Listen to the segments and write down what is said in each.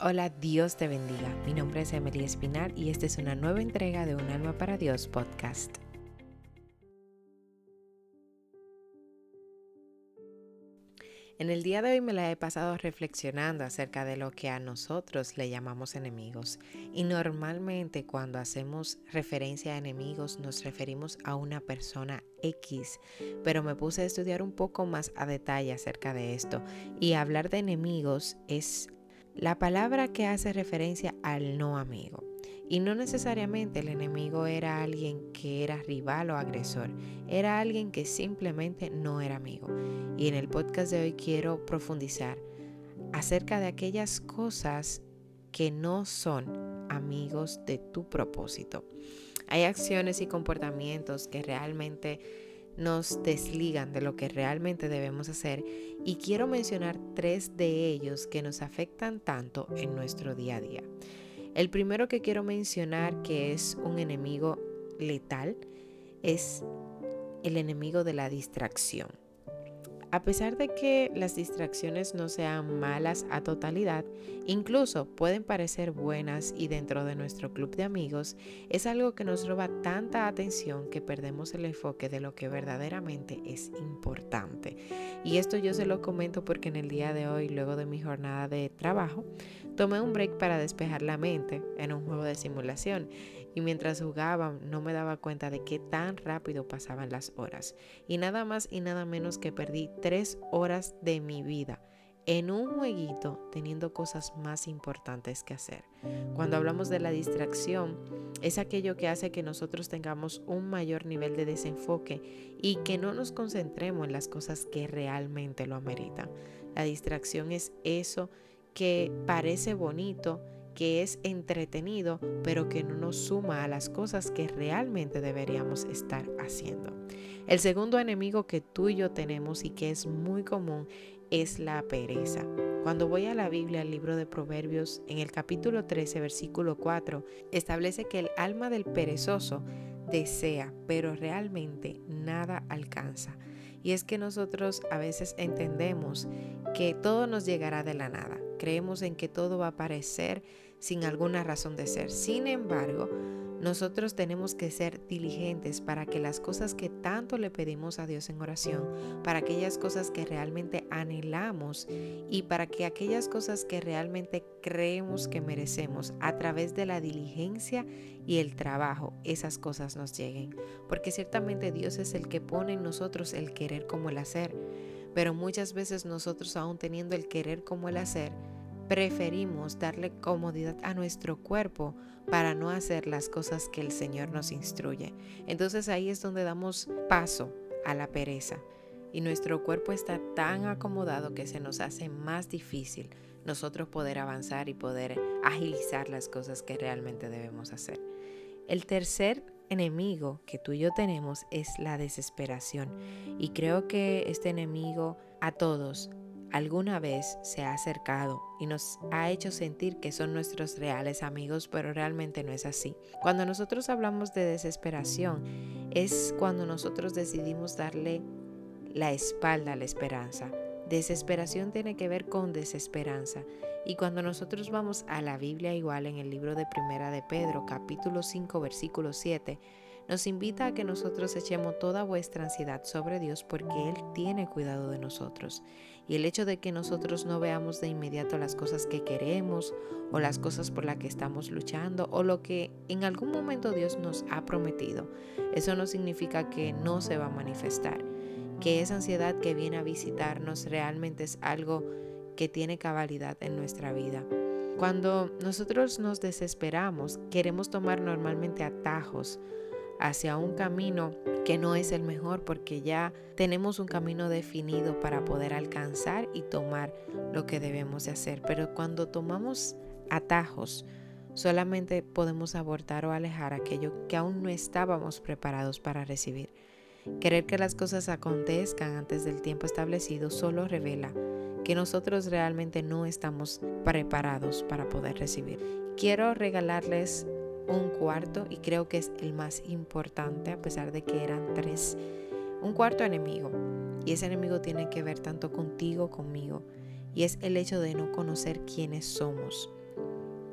Hola, Dios te bendiga. Mi nombre es Emily Espinar y esta es una nueva entrega de Un Alma para Dios podcast. En el día de hoy me la he pasado reflexionando acerca de lo que a nosotros le llamamos enemigos. Y normalmente cuando hacemos referencia a enemigos nos referimos a una persona X. Pero me puse a estudiar un poco más a detalle acerca de esto. Y hablar de enemigos es la palabra que hace referencia al no amigo. Y no necesariamente el enemigo era alguien que era rival o agresor, era alguien que simplemente no era amigo. Y en el podcast de hoy quiero profundizar acerca de aquellas cosas que no son amigos de tu propósito. Hay acciones y comportamientos que realmente nos desligan de lo que realmente debemos hacer y quiero mencionar tres de ellos que nos afectan tanto en nuestro día a día. El primero que quiero mencionar que es un enemigo letal es el enemigo de la distracción. A pesar de que las distracciones no sean malas a totalidad, incluso pueden parecer buenas y dentro de nuestro club de amigos, es algo que nos roba tanta atención que perdemos el enfoque de lo que verdaderamente es importante. Y esto yo se lo comento porque en el día de hoy, luego de mi jornada de trabajo, tomé un break para despejar la mente en un juego de simulación y mientras jugaba no me daba cuenta de qué tan rápido pasaban las horas. Y nada más y nada menos que perdí tres horas de mi vida en un jueguito teniendo cosas más importantes que hacer. Cuando hablamos de la distracción, es aquello que hace que nosotros tengamos un mayor nivel de desenfoque y que no nos concentremos en las cosas que realmente lo ameritan. La distracción es eso que parece bonito, que es entretenido, pero que no nos suma a las cosas que realmente deberíamos estar haciendo. El segundo enemigo que tú y yo tenemos y que es muy común es la pereza. Cuando voy a la Biblia, al libro de Proverbios, en el capítulo 13, versículo 4, establece que el alma del perezoso desea, pero realmente nada alcanza. Y es que nosotros a veces entendemos que todo nos llegará de la nada. Creemos en que todo va a aparecer sin alguna razón de ser. Sin embargo, nosotros tenemos que ser diligentes para que las cosas que tanto le pedimos a Dios en oración, para aquellas cosas que realmente anhelamos y para que aquellas cosas que realmente creemos que merecemos a través de la diligencia y el trabajo, esas cosas nos lleguen. Porque ciertamente Dios es el que pone en nosotros el querer como el hacer. Pero muchas veces nosotros aún teniendo el querer como el hacer, preferimos darle comodidad a nuestro cuerpo para no hacer las cosas que el Señor nos instruye. Entonces ahí es donde damos paso a la pereza y nuestro cuerpo está tan acomodado que se nos hace más difícil nosotros poder avanzar y poder agilizar las cosas que realmente debemos hacer. El tercer enemigo que tú y yo tenemos es la desesperación y creo que este enemigo a todos alguna vez se ha acercado y nos ha hecho sentir que son nuestros reales amigos, pero realmente no es así. Cuando nosotros hablamos de desesperación, es cuando nosotros decidimos darle la espalda a la esperanza. Desesperación tiene que ver con desesperanza. Y cuando nosotros vamos a la Biblia igual en el libro de Primera de Pedro, capítulo 5, versículo 7, nos invita a que nosotros echemos toda vuestra ansiedad sobre Dios porque Él tiene cuidado de nosotros. Y el hecho de que nosotros no veamos de inmediato las cosas que queremos o las cosas por las que estamos luchando o lo que en algún momento Dios nos ha prometido, eso no significa que no se va a manifestar. Que esa ansiedad que viene a visitarnos realmente es algo que tiene cabalidad en nuestra vida. Cuando nosotros nos desesperamos, queremos tomar normalmente atajos hacia un camino que no es el mejor porque ya tenemos un camino definido para poder alcanzar y tomar lo que debemos de hacer. Pero cuando tomamos atajos, solamente podemos abortar o alejar aquello que aún no estábamos preparados para recibir. Querer que las cosas acontezcan antes del tiempo establecido solo revela que nosotros realmente no estamos preparados para poder recibir. Quiero regalarles un cuarto y creo que es el más importante a pesar de que eran tres. Un cuarto enemigo y ese enemigo tiene que ver tanto contigo, conmigo y es el hecho de no conocer quiénes somos.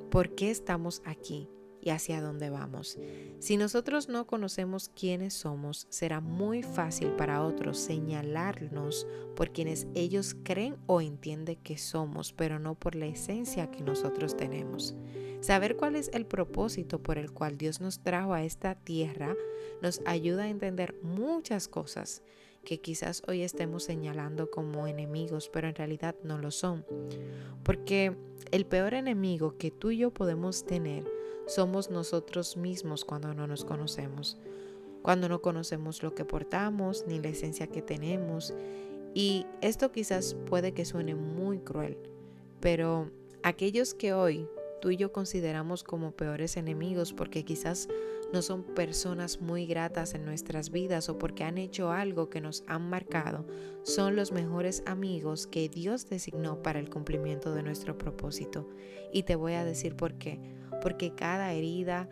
por qué estamos aquí y hacia dónde vamos. Si nosotros no conocemos quiénes somos, será muy fácil para otros señalarnos por quienes ellos creen o entienden que somos, pero no por la esencia que nosotros tenemos. Saber cuál es el propósito por el cual Dios nos trajo a esta tierra nos ayuda a entender muchas cosas que quizás hoy estemos señalando como enemigos, pero en realidad no lo son. Porque el peor enemigo que tú y yo podemos tener somos nosotros mismos cuando no nos conocemos, cuando no conocemos lo que portamos ni la esencia que tenemos. Y esto quizás puede que suene muy cruel, pero aquellos que hoy tú y yo consideramos como peores enemigos porque quizás no son personas muy gratas en nuestras vidas o porque han hecho algo que nos han marcado, son los mejores amigos que Dios designó para el cumplimiento de nuestro propósito. Y te voy a decir por qué porque cada herida,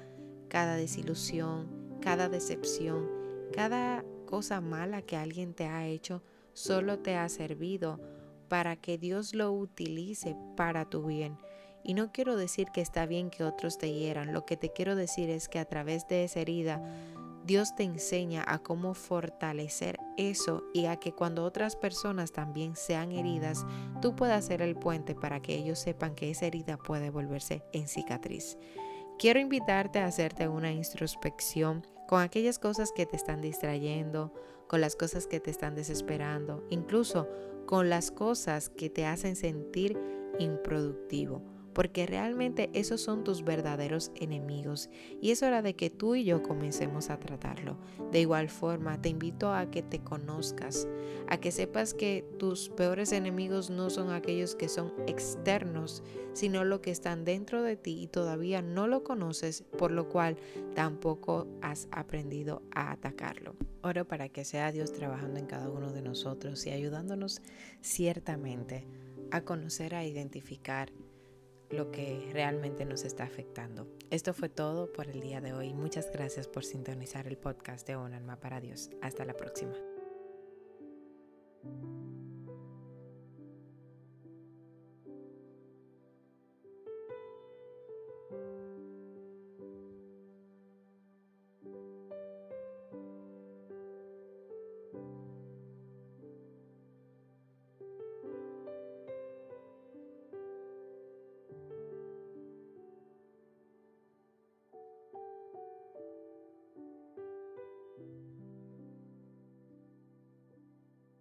cada desilusión, cada decepción, cada cosa mala que alguien te ha hecho, solo te ha servido para que Dios lo utilice para tu bien. Y no quiero decir que está bien que otros te hieran, lo que te quiero decir es que a través de esa herida, Dios te enseña a cómo fortalecer eso y a que cuando otras personas también sean heridas, tú puedas ser el puente para que ellos sepan que esa herida puede volverse en cicatriz. Quiero invitarte a hacerte una introspección con aquellas cosas que te están distrayendo, con las cosas que te están desesperando, incluso con las cosas que te hacen sentir improductivo porque realmente esos son tus verdaderos enemigos y es hora de que tú y yo comencemos a tratarlo. De igual forma, te invito a que te conozcas, a que sepas que tus peores enemigos no son aquellos que son externos, sino lo que están dentro de ti y todavía no lo conoces, por lo cual tampoco has aprendido a atacarlo. Oro para que sea Dios trabajando en cada uno de nosotros y ayudándonos ciertamente a conocer, a identificar lo que realmente nos está afectando. Esto fue todo por el día de hoy. Muchas gracias por sintonizar el podcast de Un Alma para Dios. Hasta la próxima.